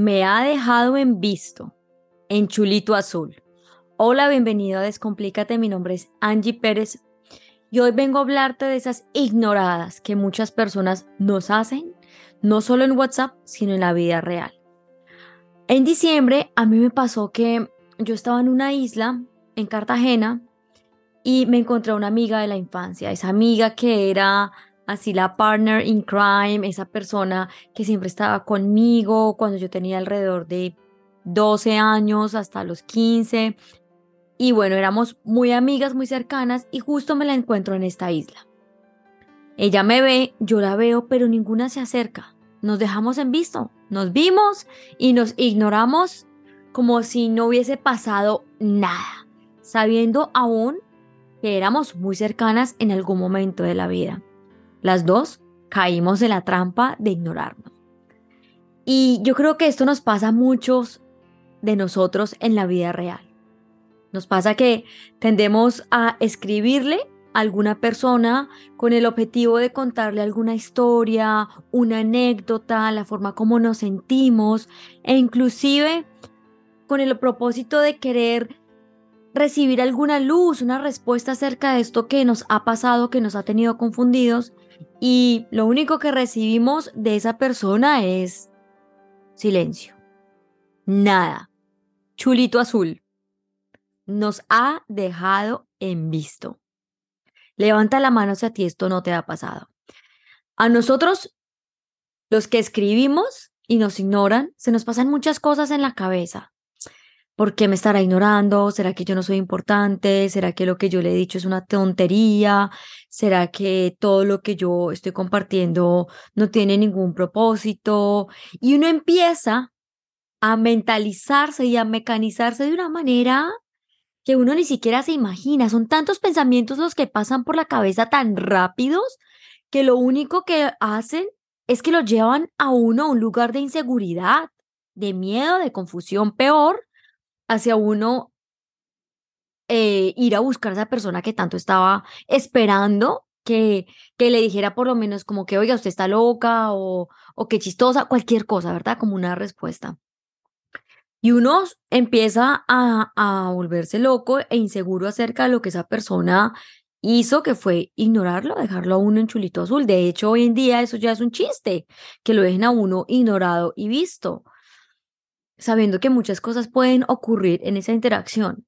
me ha dejado en visto, en chulito azul. Hola, bienvenido a Descomplícate, mi nombre es Angie Pérez y hoy vengo a hablarte de esas ignoradas que muchas personas nos hacen, no solo en WhatsApp, sino en la vida real. En diciembre a mí me pasó que yo estaba en una isla, en Cartagena, y me encontré a una amiga de la infancia, esa amiga que era así la partner in crime, esa persona que siempre estaba conmigo cuando yo tenía alrededor de 12 años hasta los 15. Y bueno, éramos muy amigas, muy cercanas y justo me la encuentro en esta isla. Ella me ve, yo la veo, pero ninguna se acerca. Nos dejamos en visto, nos vimos y nos ignoramos como si no hubiese pasado nada, sabiendo aún que éramos muy cercanas en algún momento de la vida. Las dos caímos en la trampa de ignorarnos. Y yo creo que esto nos pasa a muchos de nosotros en la vida real. Nos pasa que tendemos a escribirle a alguna persona con el objetivo de contarle alguna historia, una anécdota, la forma como nos sentimos e inclusive con el propósito de querer recibir alguna luz, una respuesta acerca de esto que nos ha pasado, que nos ha tenido confundidos y lo único que recibimos de esa persona es silencio. Nada. Chulito azul. Nos ha dejado en visto. Levanta la mano si a ti esto no te ha pasado. A nosotros, los que escribimos y nos ignoran, se nos pasan muchas cosas en la cabeza. ¿Por qué me estará ignorando? ¿Será que yo no soy importante? ¿Será que lo que yo le he dicho es una tontería? ¿Será que todo lo que yo estoy compartiendo no tiene ningún propósito? Y uno empieza a mentalizarse y a mecanizarse de una manera que uno ni siquiera se imagina. Son tantos pensamientos los que pasan por la cabeza tan rápidos que lo único que hacen es que lo llevan a uno a un lugar de inseguridad, de miedo, de confusión peor hacia uno eh, ir a buscar a esa persona que tanto estaba esperando que, que le dijera por lo menos como que, oiga, usted está loca o, o qué chistosa, cualquier cosa, ¿verdad? Como una respuesta. Y uno empieza a, a volverse loco e inseguro acerca de lo que esa persona hizo, que fue ignorarlo, dejarlo a uno en chulito azul. De hecho, hoy en día eso ya es un chiste, que lo dejen a uno ignorado y visto sabiendo que muchas cosas pueden ocurrir en esa interacción.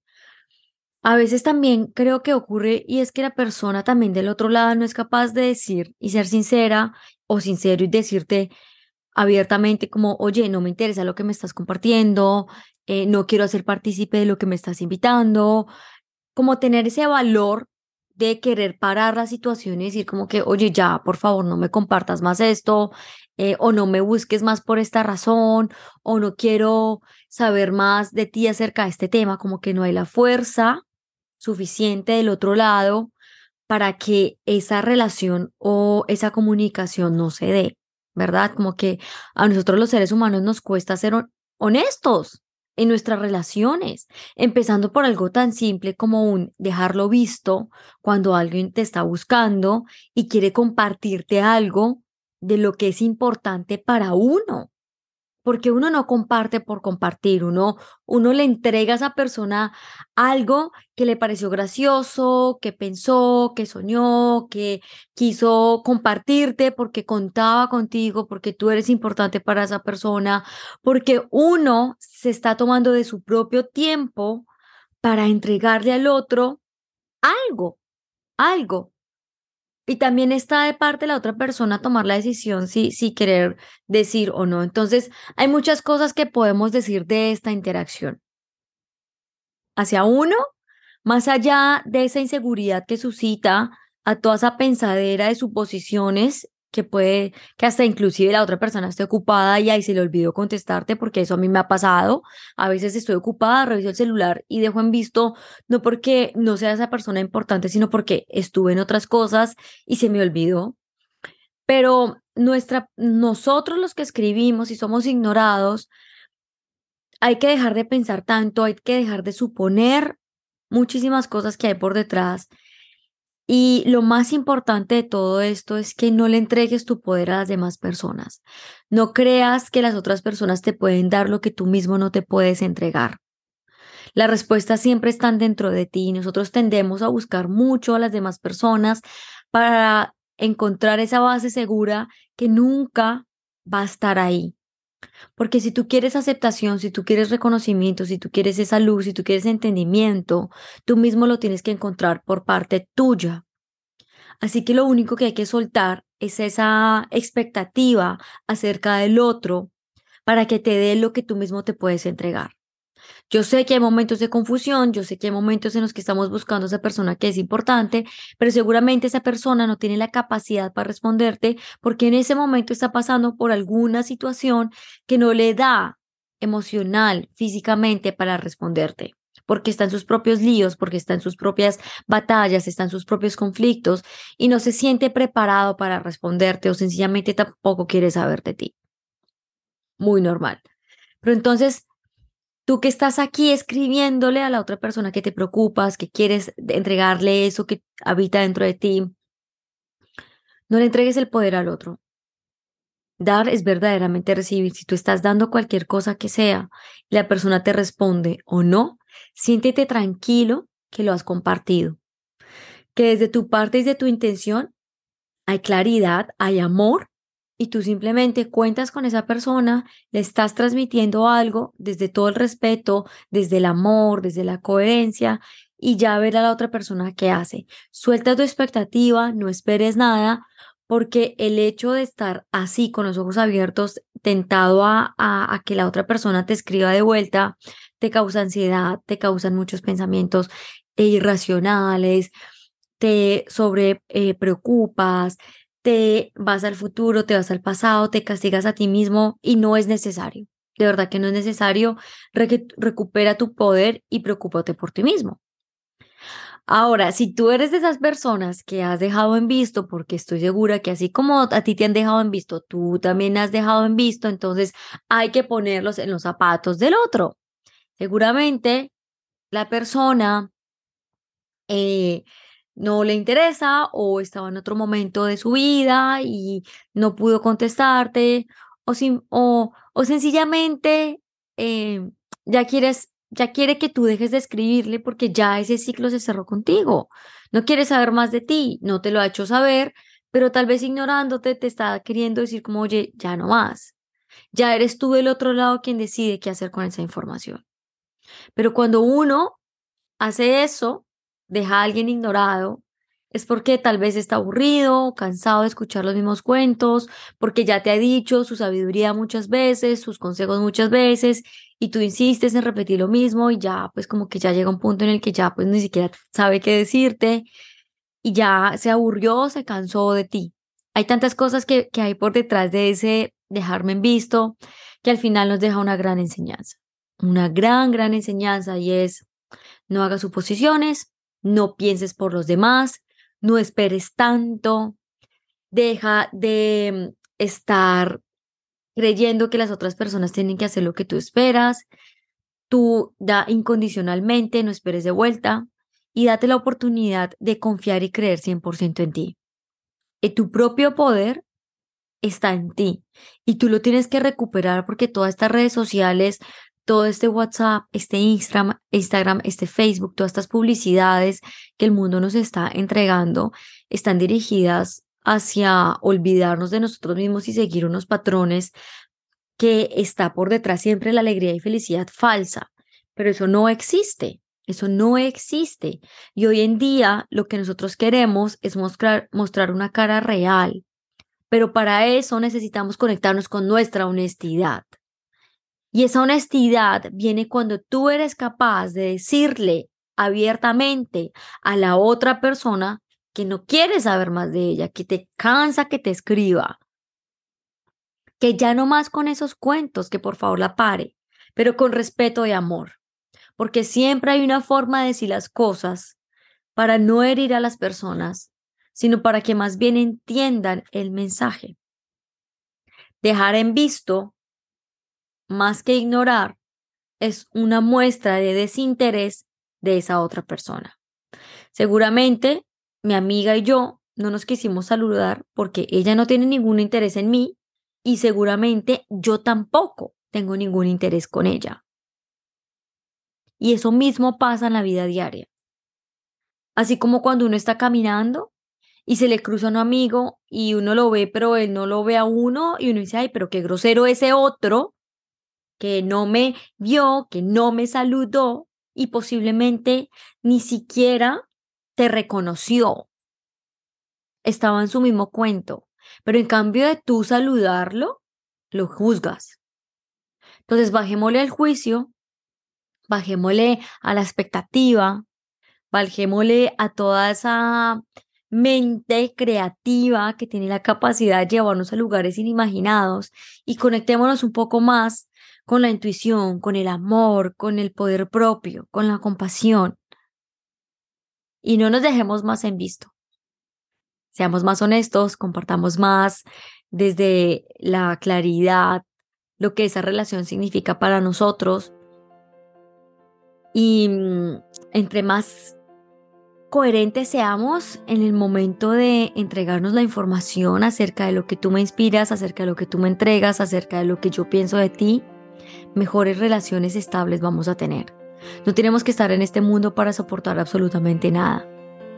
A veces también creo que ocurre y es que la persona también del otro lado no es capaz de decir y ser sincera o sincero y decirte abiertamente como, oye, no me interesa lo que me estás compartiendo, eh, no quiero hacer partícipe de lo que me estás invitando, como tener ese valor de querer parar la situación y decir como que, oye, ya, por favor, no me compartas más esto, eh, o no me busques más por esta razón, o no quiero saber más de ti acerca de este tema, como que no hay la fuerza suficiente del otro lado para que esa relación o esa comunicación no se dé, ¿verdad? Como que a nosotros los seres humanos nos cuesta ser honestos en nuestras relaciones, empezando por algo tan simple como un dejarlo visto cuando alguien te está buscando y quiere compartirte algo de lo que es importante para uno. Porque uno no comparte por compartir, uno, uno le entrega a esa persona algo que le pareció gracioso, que pensó, que soñó, que quiso compartirte porque contaba contigo, porque tú eres importante para esa persona, porque uno se está tomando de su propio tiempo para entregarle al otro algo, algo y también está de parte la otra persona tomar la decisión si, si querer decir o no. Entonces, hay muchas cosas que podemos decir de esta interacción. Hacia uno, más allá de esa inseguridad que suscita a toda esa pensadera de suposiciones que puede, que hasta inclusive la otra persona esté ocupada y ahí se le olvidó contestarte, porque eso a mí me ha pasado. A veces estoy ocupada, reviso el celular y dejo en visto, no porque no sea esa persona importante, sino porque estuve en otras cosas y se me olvidó. Pero nuestra, nosotros los que escribimos y somos ignorados, hay que dejar de pensar tanto, hay que dejar de suponer muchísimas cosas que hay por detrás Y lo más importante de todo esto es que no le entregues tu poder a las demás personas. No creas que las otras personas te pueden dar lo que tú mismo no te puedes entregar. Las respuestas siempre están dentro de ti y nosotros tendemos a buscar mucho a las demás personas para encontrar esa base segura que nunca va a estar ahí. Porque si tú quieres aceptación, si tú quieres reconocimiento, si tú quieres esa luz, si tú quieres entendimiento, tú mismo lo tienes que encontrar por parte tuya. Así que lo único que hay que soltar es esa expectativa acerca del otro para que te dé lo que tú mismo te puedes entregar. Yo sé que hay momentos de confusión, yo sé que hay momentos en los que estamos buscando a esa persona que es importante, pero seguramente esa persona no tiene la capacidad para responderte porque en ese momento está pasando por alguna situación que no le da emocional, físicamente para responderte porque está en sus propios líos, porque está en sus propias batallas, está en sus propios conflictos y no se siente preparado para responderte o sencillamente tampoco quiere saber de ti. Muy normal. Pero entonces Tú que estás aquí escribiéndole a la otra persona que te preocupas, que quieres entregarle eso que habita dentro de ti, no le entregues el poder al otro. Dar es verdaderamente recibir. Si tú estás dando cualquier cosa que sea la persona te responde o no, siéntete tranquilo que lo has compartido. Que desde tu parte y de tu intención hay claridad, hay amor y tú simplemente cuentas con esa persona, le estás transmitiendo algo desde todo el respeto, desde el amor, desde la coherencia y ya ver a la otra persona qué hace. Suelta tu expectativa, no esperes nada, porque el hecho de estar así con los ojos abiertos, tentado a, a, que la otra persona te escriba de vuelta, te causa ansiedad, te causan muchos pensamientos irracionales, te sobre eh, preocupas, te vas al futuro, te vas al pasado, te castigas a ti mismo y no es necesario. De verdad que no es necesario. recupera tu poder y preocúpate por ti mismo. Ahora, si tú eres de esas personas que has dejado en visto, porque estoy segura que así como a ti te han dejado en visto, tú también has dejado en visto, entonces hay que ponerlos en los zapatos del otro. Seguramente la persona eh, no le interesa o estaba en otro momento de su vida y no pudo contestarte o, o, o sencillamente eh, ya quieres ya quiere que tú dejes de escribirle porque ya ese ciclo se cerró contigo. No quiere saber más de ti, no te lo ha hecho saber, pero tal vez ignorándote te está queriendo decir como, oye, ya no más. Ya eres tú del otro lado quien decide qué hacer con esa información. Pero cuando uno hace eso, deja a alguien ignorado, es porque tal vez está aburrido, cansado de escuchar los mismos cuentos, porque ya te ha dicho su sabiduría muchas veces, sus consejos muchas veces, y tú insistes en repetir lo mismo y ya pues como que ya llega un punto en el que ya pues ni siquiera sabe qué decirte y ya se aburrió, se cansó de ti. Hay tantas cosas que, que hay por detrás de ese dejarme en visto que al final nos deja una gran enseñanza, una gran, gran enseñanza y es no hagas suposiciones, no pienses por los demás, no esperes tanto, deja de mm, estar creyendo que las otras personas tienen que hacer lo que tú esperas, tú da incondicionalmente, no esperes de vuelta y date la oportunidad de confiar y creer 100% en ti. Y tu propio poder está en ti y tú lo tienes que recuperar porque todas estas redes sociales todo este WhatsApp, este Instagram, este Facebook, todas estas publicidades que el mundo nos está entregando, están dirigidas hacia olvidarnos de nosotros mismos y seguir unos patrones que está por detrás siempre la alegría y felicidad falsa. Pero eso no existe. Eso no existe. Y hoy en día lo que nosotros queremos es mostrar, mostrar una cara real. Pero para eso necesitamos conectarnos con nuestra honestidad. Y esa honestidad viene cuando tú eres capaz de decirle abiertamente a la otra persona que no quieres saber más de ella, que te cansa que te escriba, que ya no más con esos cuentos, que por favor la pare, pero con respeto y amor, porque siempre hay una forma de decir las cosas para no herir a las personas, sino para que más bien entiendan el mensaje. Dejar en visto más que ignorar, es una muestra de desinterés de esa otra persona. Seguramente mi amiga y yo no nos quisimos saludar porque ella no tiene ningún interés en mí y seguramente yo tampoco tengo ningún interés con ella. Y eso mismo pasa en la vida diaria. Así como cuando uno está caminando y se le cruza un amigo y uno lo ve, pero él no lo ve a uno y uno dice, ay, pero qué grosero ese otro que no me vio, que no me saludó y posiblemente ni siquiera te reconoció. Estaba en su mismo cuento, pero en cambio de tú saludarlo, lo juzgas. Entonces bajémosle al juicio, bajémosle a la expectativa, bajémosle a toda esa mente creativa que tiene la capacidad de llevarnos a lugares inimaginados y conectémonos un poco más con la intuición, con el amor, con el poder propio, con la compasión. Y no nos dejemos más en visto. Seamos más honestos, compartamos más desde la claridad lo que esa relación significa para nosotros. Y mm, entre más coherentes seamos en el momento de entregarnos la información acerca de lo que tú me inspiras, acerca de lo que tú me entregas, acerca de lo que yo pienso de ti, mejores relaciones estables vamos a tener. No tenemos que estar en este mundo para soportar absolutamente nada.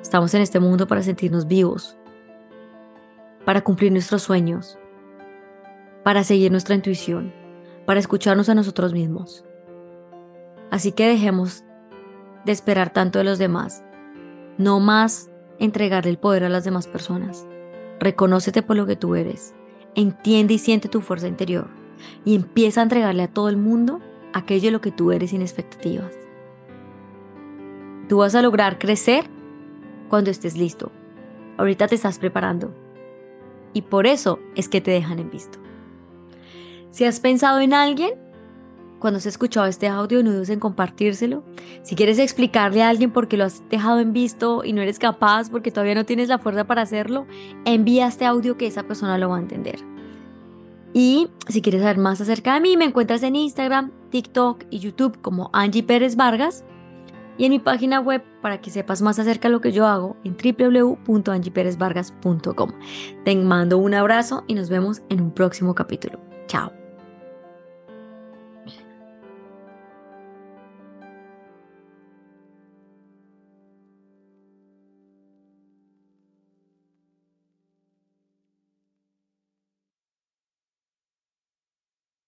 Estamos en este mundo para sentirnos vivos, para cumplir nuestros sueños, para seguir nuestra intuición, para escucharnos a nosotros mismos. Así que dejemos de esperar tanto de los demás. No más entregarle el poder a las demás personas. Reconócete por lo que tú eres. Entiende y siente tu fuerza interior y empieza a entregarle a todo el mundo aquello de lo que tú eres sin expectativas. Tú vas a lograr crecer cuando estés listo. Ahorita te estás preparando. Y por eso es que te dejan en visto. Si has pensado en alguien, cuando has escuchado este audio, no dudes en compartírselo. Si quieres explicarle a alguien por qué lo has dejado en visto y no eres capaz porque todavía no tienes la fuerza para hacerlo, envía este audio que esa persona lo va a entender. Y si quieres saber más acerca de mí, me encuentras en Instagram, TikTok y YouTube como Angie Pérez Vargas y en mi página web para que sepas más acerca de lo que yo hago en www.angieperezvargas.com. Te mando un abrazo y nos vemos en un próximo capítulo. Chao.